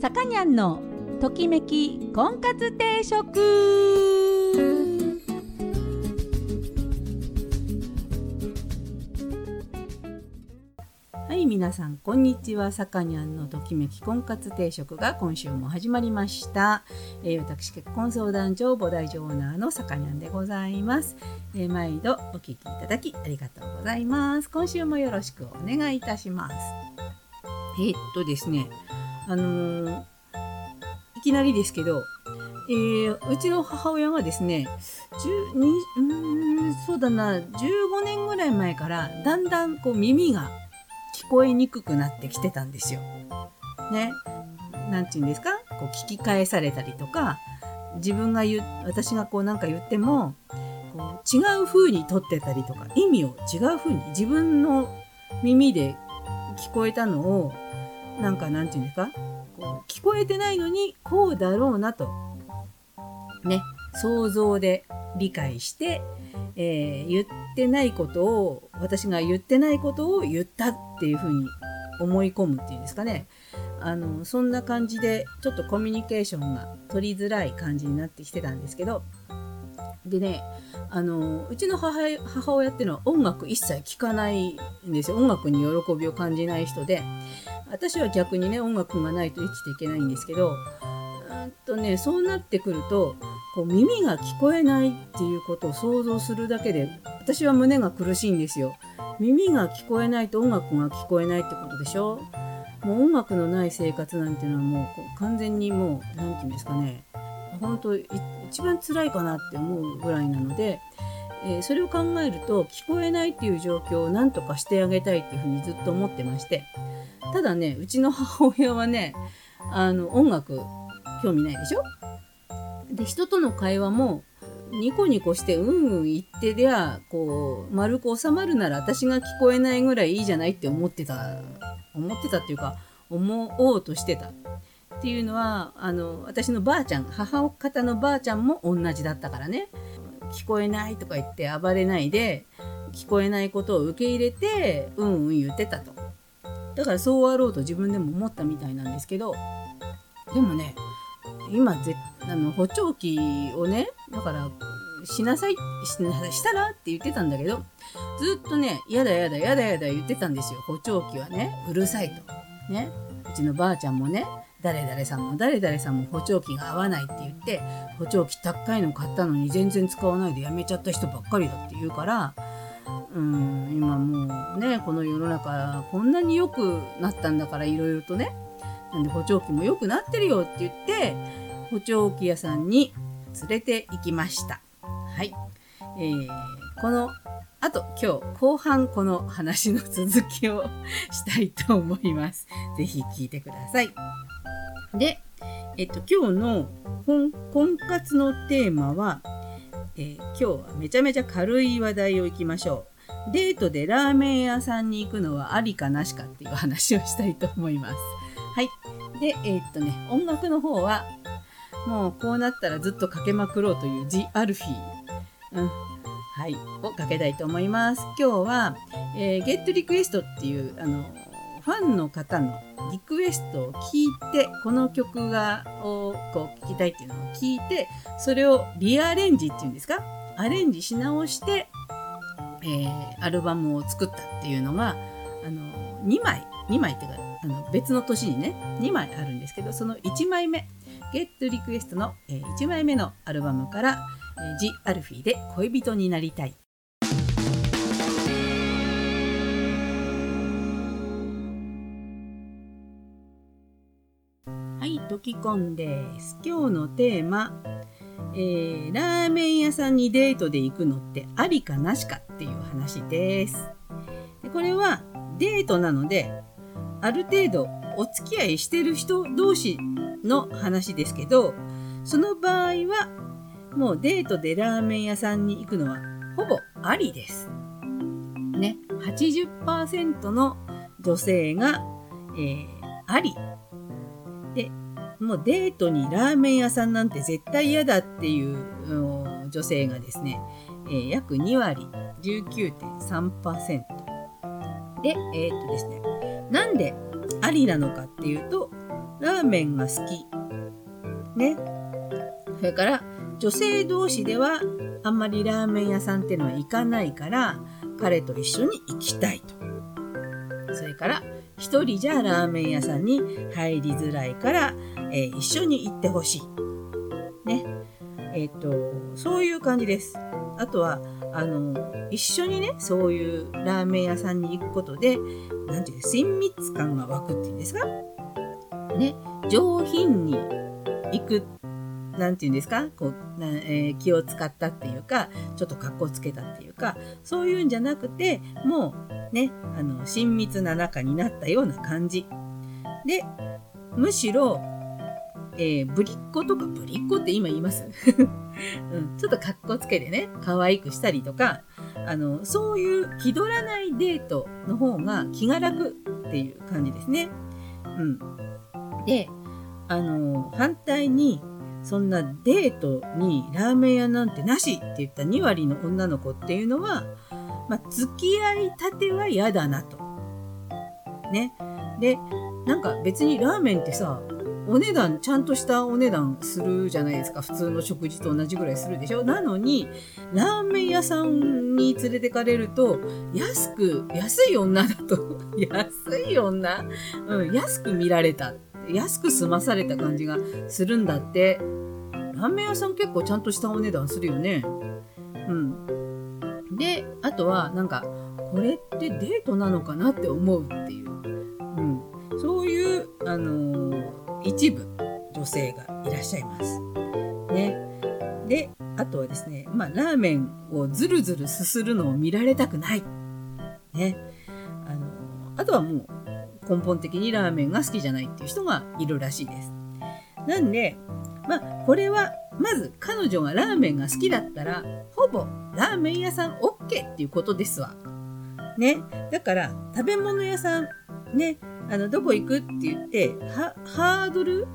さかにゃんのときめき婚活定食。はい皆さんこんにちは。さかにゃんのときめき婚活定食が今週も始まりました、えー、私結婚相談所菩提所オーナーのさかにゃんでございます、えー、毎度お聞きいただきありがとうございます。今週もよろしくお願いいたします。えー、っとですねあのー、いきなりですけど、えー、うちの母親がですね、うんそうだな、15年ぐらい前からだんだんこう耳が聞こえにくくなってきてたんですよ。ね。なんて言うんですか？こう聞き返されたりとか、自分が言う、私がこうなんか言っても、こう違う風に取ってたりとか、意味を違う風に自分の耳で聞こえたのをなんかなんていうんですかこう聞こえてないのにこうだろうなと。ね想像で理解して、えー、言ってないことを私が言ってないことを言ったっていうふうに思い込むっていうんですかね。あのそんな感じでちょっとコミュニケーションが取りづらい感じになってきてたんですけど。でねあのうちの母母親っていうのは音楽一切聴かないんですよ。音楽に喜びを感じない人で。私は逆にね音楽がないと生きていけないんですけどうんとねそうなってくるとこう耳が聞こえないっていうことを想像するだけで私は胸が苦しいんですよ。耳が聞こえないと音楽が聞こえないってことでしょ？もう音楽のない生活なんていうのはもう完全にもう何て言うんですかね。本当一番辛いかなって思うぐらいなので、えー、それを考えると聞こえないっていう状況を何とかしてあげたいっていうふうにずっと思ってましてただねうちの母親はねあの音楽興味ないでしょ？で人との会話もニコニコしてうんうん言ってりゃこう丸く収まるなら私が聞こえないぐらいいいじゃないって思ってた思ってたっていうか思おうとしてた。っていうのはあの私のばあちゃん母方のばあちゃんも同じだったからね。聞こえないとか言って暴れないで聞こえないことを受け入れてうんうん言ってたと。だからそうあろうと自分でも思ったみたいなんですけどでもね今ぜあの補聴器をねだからしなさいしたらって言ってたんだけどずっとねやだやだやだやだ言ってたんですよ。補聴器はねうるさいと。ねうちのばあちゃんもね誰々さんも誰々さんも補聴器が合わないって言って補聴器高いの買ったのに全然使わないでやめちゃった人ばっかりだって言うからうん今もうねこの世の中こんなに良くなったんだからいろいろとね。なんで補聴器も良くなってるよって言って補聴器屋さんに連れて行きました。はい、えー、このあと今日後半この話の続きをしたいと思います。是非聞いてください。でえっと今日の婚活のテーマはえー、今日はめちゃめちゃ軽い話題をいきましょう。デートでラーメン屋さんに行くのはありかなしかっていう話をしたいと思います。はい。で、えー、っとね、音楽の方は、もうこうなったらずっとかけまくろうという The アルフィー。うん。はい。をかけたいと思います。今日は、えー、Get Request っていう、あの、ファンの方のリクエストを聞いてこの曲がをこう聴きたいっていうのを聞いてそれをリアレンジっていうんですか？アレンジし直して、えー、アルバムを作ったっていうのがあの2枚2枚っていうかあの別の年にね2枚あるんですけどその1枚目「Get Request の」え、1枚目のアルバムから「えー、ジ・アルフィーで恋人になりたい」ドキコンです。今日のテーマ、えー、ラーメン屋さんにデートで行くのってありかなしかっていう話です。でこれはデートなので、ある程度お付き合いしてる人同士の話ですけど、その場合はもうデートでラーメン屋さんに行くのはほぼありです。ね、80%の女性が、えー、あり。もうデートにラーメン屋さんなんて絶対嫌だっていう女性がですね、えー、約2割19.3%で、えー、っとですね、なんでありなのかっていうと、ラーメンが好き。ね。それから女性同士ではあんまりラーメン屋さんっていうのは行かないから彼と一緒に行きたいと。それから一人じゃラーメン屋さんに入りづらいから、えー、一緒に行ってほしい。ね。えっ、と、そういう感じです。あとは、あの、一緒にね、そういうラーメン屋さんに行くことで、なんていう親密感が湧くっていうんですか？ね、上品に行く、なんていうんですか？こう、なえー、気を使ったっていうか、ちょっと格好つけたっていうか、そういうんじゃなくて、もうね、あの、親密な仲になったような感じ。で、むしろ、えー、ぶりっ子とかぶりっ子って今言います、うん、ちょっと格好つけてね、可愛くしたりとか、あの、そういう気取らないデートの方が気が楽っていう感じですね。うん。で、あの、反対に、そんなデートにラーメン屋なんてなしって言った2割の女の子っていうのは、まあ、付き合いたては嫌だなと。ね。で、なんか別にラーメンってさ、お値段、ちゃんとしたお値段するじゃないですか。普通の食事と同じぐらいするでしょなのに、ラーメン屋さんに連れてかれると、安く、安い女だと、安い女うん、安く見られた。安く済まされた感じがするんだって。ラーメン屋さん結構ちゃんとしたお値段するよね。うん。で、あとは、なんか、これってデートなのかなって思うっていう。うん。そういう、あのー一部女性がいらっしゃいます。ね。で、あとはですね、まあ、ラーメンをずるずるすするのを見られたくない。ね。あの、あとはもう根本的にラーメンが好きじゃないっていう人がいるらしいです。なんで、まあ、これは、まず彼女がラーメンが好きだったら、ほぼラーメン屋さん OK っていうことですわ。ね。だから、食べ物屋さん、ね、あの、どこ行くって言って、ハードル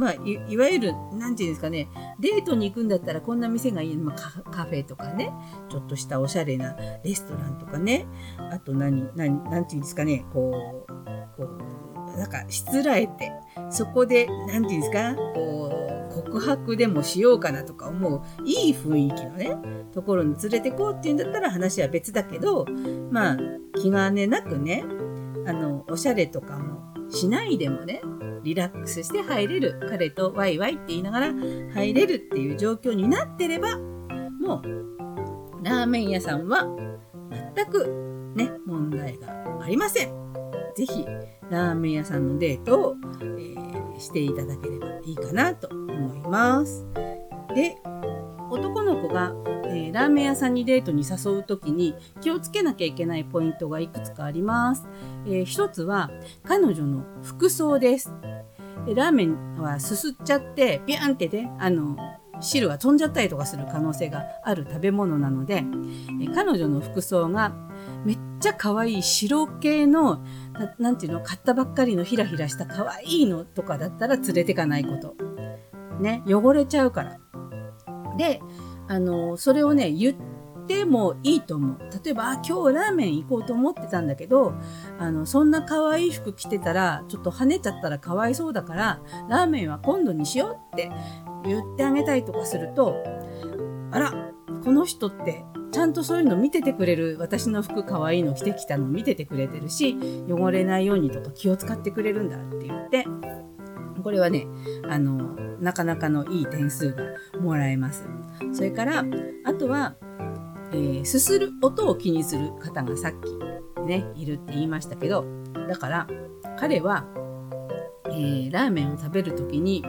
まあい、いわゆる、なんていうんですかね、デートに行くんだったらこんな店がいい。まあ、カフェとかね、ちょっとしたおしゃれなレストランとかね、あと何、何、なんていうんですかね、こう、こう、なんか、しつらえて、そこで、なんていうんですか、こう、告白でもしようかなとか思う、いい雰囲気のね、ところに連れてこうっていうんだったら話は別だけど、まあ、気兼ねなくね、あの、おしゃれとかもしないでもね、リラックスして入れる。彼とワイワイって言いながら入れるっていう状況になってれば、もう、ラーメン屋さんは全くね、問題がありません。ぜひ、ラーメン屋さんのデートを、えー、していただければいいかなと思います。で、男の子がー、ラーメン屋さんにデートに誘う時に気をつけなきゃいけないポイントがいくつかあります。えー、一つは彼女の服装です。ラーメンはすすっちゃってビャンってね、あの、汁が飛んじゃったりとかする可能性がある食べ物なので、えー、彼女の服装がめっちゃ可愛い白系のななんていうの買ったばっかりのひらひらした可愛いのとかだったら連れてかないこと。ね、汚れちゃうから。で、あの、それをね、言ってもいいと思う。例えば、今日ラーメン行こうと思ってたんだけど、あの、そんな可愛い服着てたら、ちょっと跳ねちゃったらかわいそうだから、ラーメンは今度にしようって言ってあげたりとかすると、あら、この人ってちゃんとそういうの見ててくれる私の服可愛いの着てきたの見ててくれてるし汚れないようにとか気を使ってくれるんだって言ってこれはねあのなかなかのいい点数がもらえます。それから、あとは、えー、すする音を気にする方がさっきね、いるって言いましたけど、だから、彼は、えー、ラーメンを食べるときに、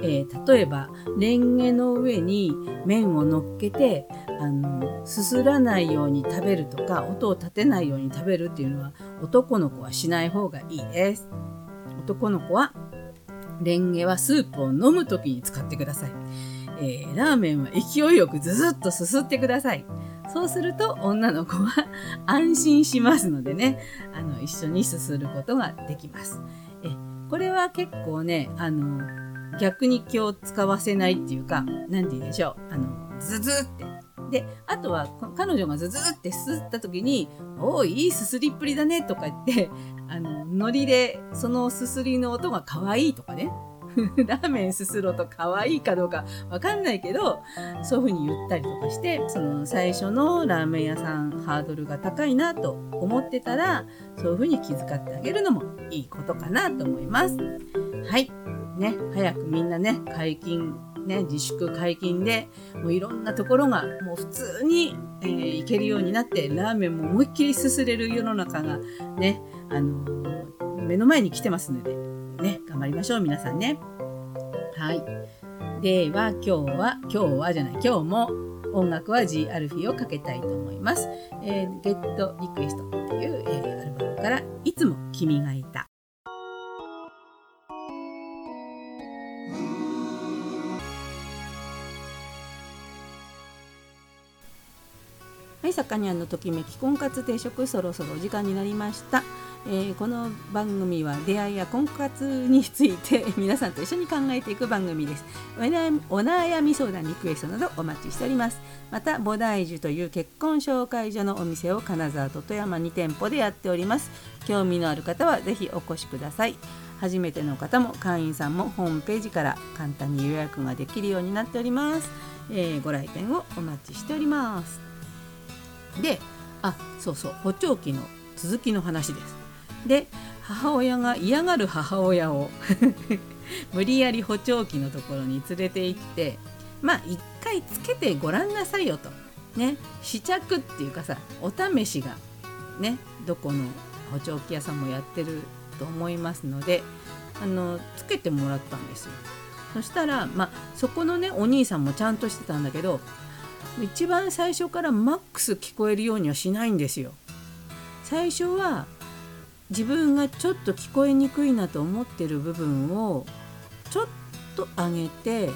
えー、例えば、レンゲの上に麺を乗っけて、あの、すすらないように食べるとか、音を立てないように食べるっていうのは、男の子はしない方がいいです。男の子はレンゲはスープを飲む時に使ってください。えー、ラーメンは勢いよくズズッとすすってください。そうすると女の子は安心しますのでね、あの、一緒にすすることができます。え、これは結構ね、あの、逆に気を使わせないっていうか、なんて言うんでしょう。あの、ズズって。で、あとは彼女がズズってすすった時に、おお、いいすすりっぷりだねとか言って、あの海苔でそのすすりの音が可愛いとかね ラーメンすする音可愛いかどうかわかんないけどそういうふうに言ったりとかしてその最初のラーメン屋さんハードルが高いなと思ってたらそういうふうに気遣ってあげるのもいいことかなと思います。はいね早くみんなね解禁ね、自粛解禁でもういろんなところがもう普通に、えー、行けるようになってラーメンも思いっきりすすれる世の中がね、あのー、目の前に来てますのでね頑張りましょう皆さんね。はい。では今日は今日はじゃない今日も音楽は G アルフィをかけたいと思います。えー、Get Request っていう、えー、アルバムからいつも君がいた。はい、さかにゃんのときめき婚活定食そろそろお時間になりました、えー、この番組は出会いや婚活について 皆さんと一緒に考えていく番組です。お悩み相談リクエストなどお待ちしております。また菩提樹という結婚紹介所のお店を金沢と富山2店舗でやっております。興味のある方はぜひお越しください。初めての方も会員さんもホームページから簡単に予約ができるようになっております、えー、ご来店をお待ちしております。であそうそう補聴器の続きの話です。で母親が嫌がる母親を 無理やり補聴器のところに連れて行ってまあ一回つけてごらんなさいよと。ね試着っていうかさお試しがねどこの補聴器屋さんもやってると思いますのであのつけてもらったんですよ。そしたらまあそこのねお兄さんもちゃんとしてたんだけど一番最初からマックス聞こえるようにはしないんですよ。最初は自分がちょっと聞こえにくいなと思ってる部分をちょっと上げて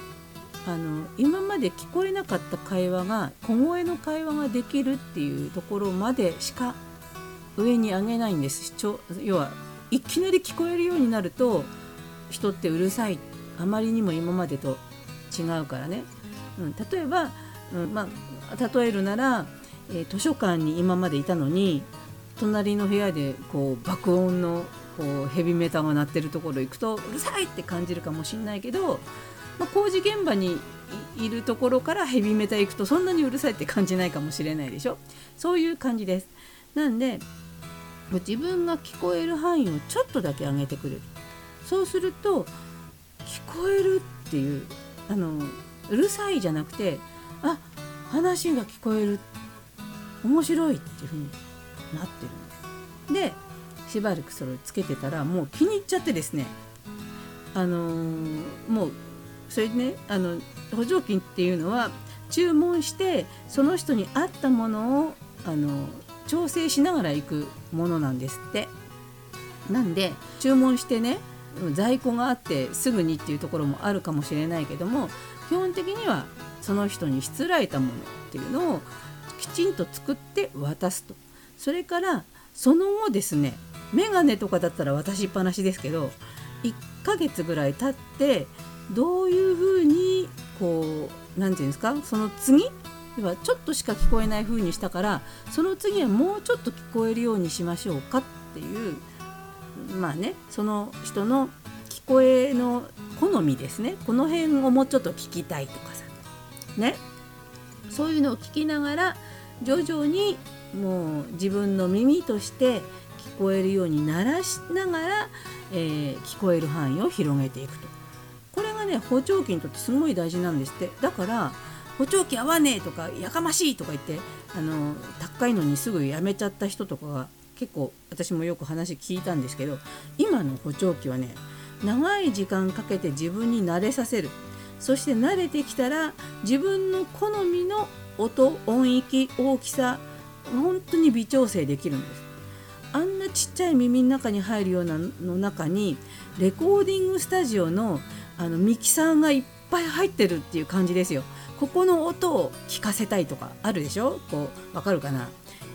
あの今まで聞こえなかった会話が小声の会話ができるっていうところまでしか上に上げないんです。要はいきなり聞こえるようになると人ってうるさい。あまりにも今までと違うからね、うん、例えばうんまあ、例えるなら、えー、図書館に今までいたのに隣の部屋でこう爆音のこうヘビメタが鳴ってるところ行くとうるさいって感じるかもしれないけど、まあ、工事現場にいるところからヘビメタ行くとそんなにうるさいって感じないかもしれないでしょ？そういう感じです。なんで自分が聞こえる範囲をちょっとだけ上げてくれるそうすると聞こえるっていうあのうるさいじゃなくて話が聞こえる面白いっていう風になってるでしばらくそれをつけてたらもう気に入っちゃってですね。あのー、もうそれでねあの補助金っていうのは注文してその人に合ったものをあの調整しながら行くものなんですって。なんで注文してね在庫があってすぐにっていうところもあるかもしれないけども基本的にはその人にしつらえたものっていうのをきちんと作って渡すと。それからその後ですねメガネとかだったら渡しっぱなしですけど1ヶ月ぐらい経ってどういうふうにこう何て言うんですかその次はちょっとしか聞こえない風にしたからその次はもうちょっと聞こえるようにしましょうかっていうまあねその人の聞こえの好みですね。この辺をもうちょっと聞きたいとかね。そういうのを聞きながら徐々にもう自分の耳として聞こえるように鳴らしながら、えー、聞こえる範囲を広げていくと。これがね補聴器にとってすごい大事なんですって。だから補聴器合わねえとかやかましいとか言ってあの高いのにすぐやめちゃった人とかが結構私もよく話聞いたんですけど今の補聴器はね長い時間かけて自分に慣れさせる。そして慣れてきたら自分の好みの音音域大きさ本当に微調整できるんです。あんなちっちゃい耳の中に入るようなの中にレコーディングスタジオのあのミキサーがいっぱい入ってるっていう感じですよ。ここの音を聞かせたいとかあるでしょ？こうわかるかな？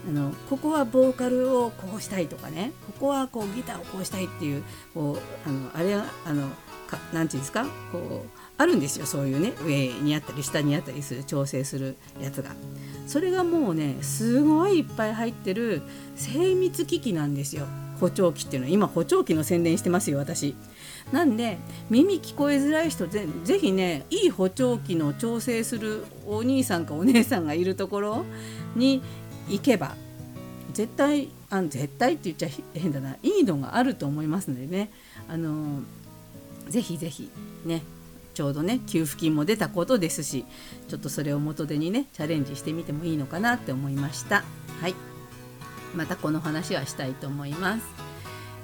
あのここはボーカルをこうしたいとかね。ここはこうギターをこうしたいっていうこうあのあれあのかなんていうんですか？こうあるんですよそういうね上にあったり下にあったりする調整するやつが。それがもうねすごいいっぱい入ってる精密機器なんですよ。補聴器っていうの。は今補聴器の宣伝してますよ私。なんで耳聞こえづらい人ぜぜひねいい補聴器の調整するお兄さんかお姉さんがいるところに行けば絶対あ絶対って言っちゃ変だな。いいのがあると思いますのでね。あのぜひぜひねちょうどね給付金も出たことですしちょっとそれを元手にねチャレンジしてみてもいいのかなって思いました。はい。またこの話はしたいと思います。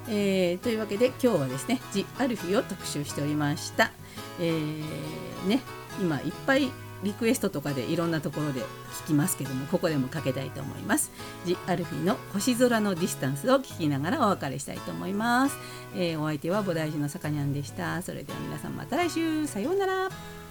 えー、というわけで今日はですね「ジ・アルフィ」を特集しておりました、えー、ね今いっぱいリクエストとかでいろんなところで聞きますけどもここでもかけたいと思います。ジ・アルフィの星空のディスタンスを聞きながらお別れしたいと思います、えー、お相手は菩提寺のさかにゃんでした。それでは皆さんまた来週。さようなら。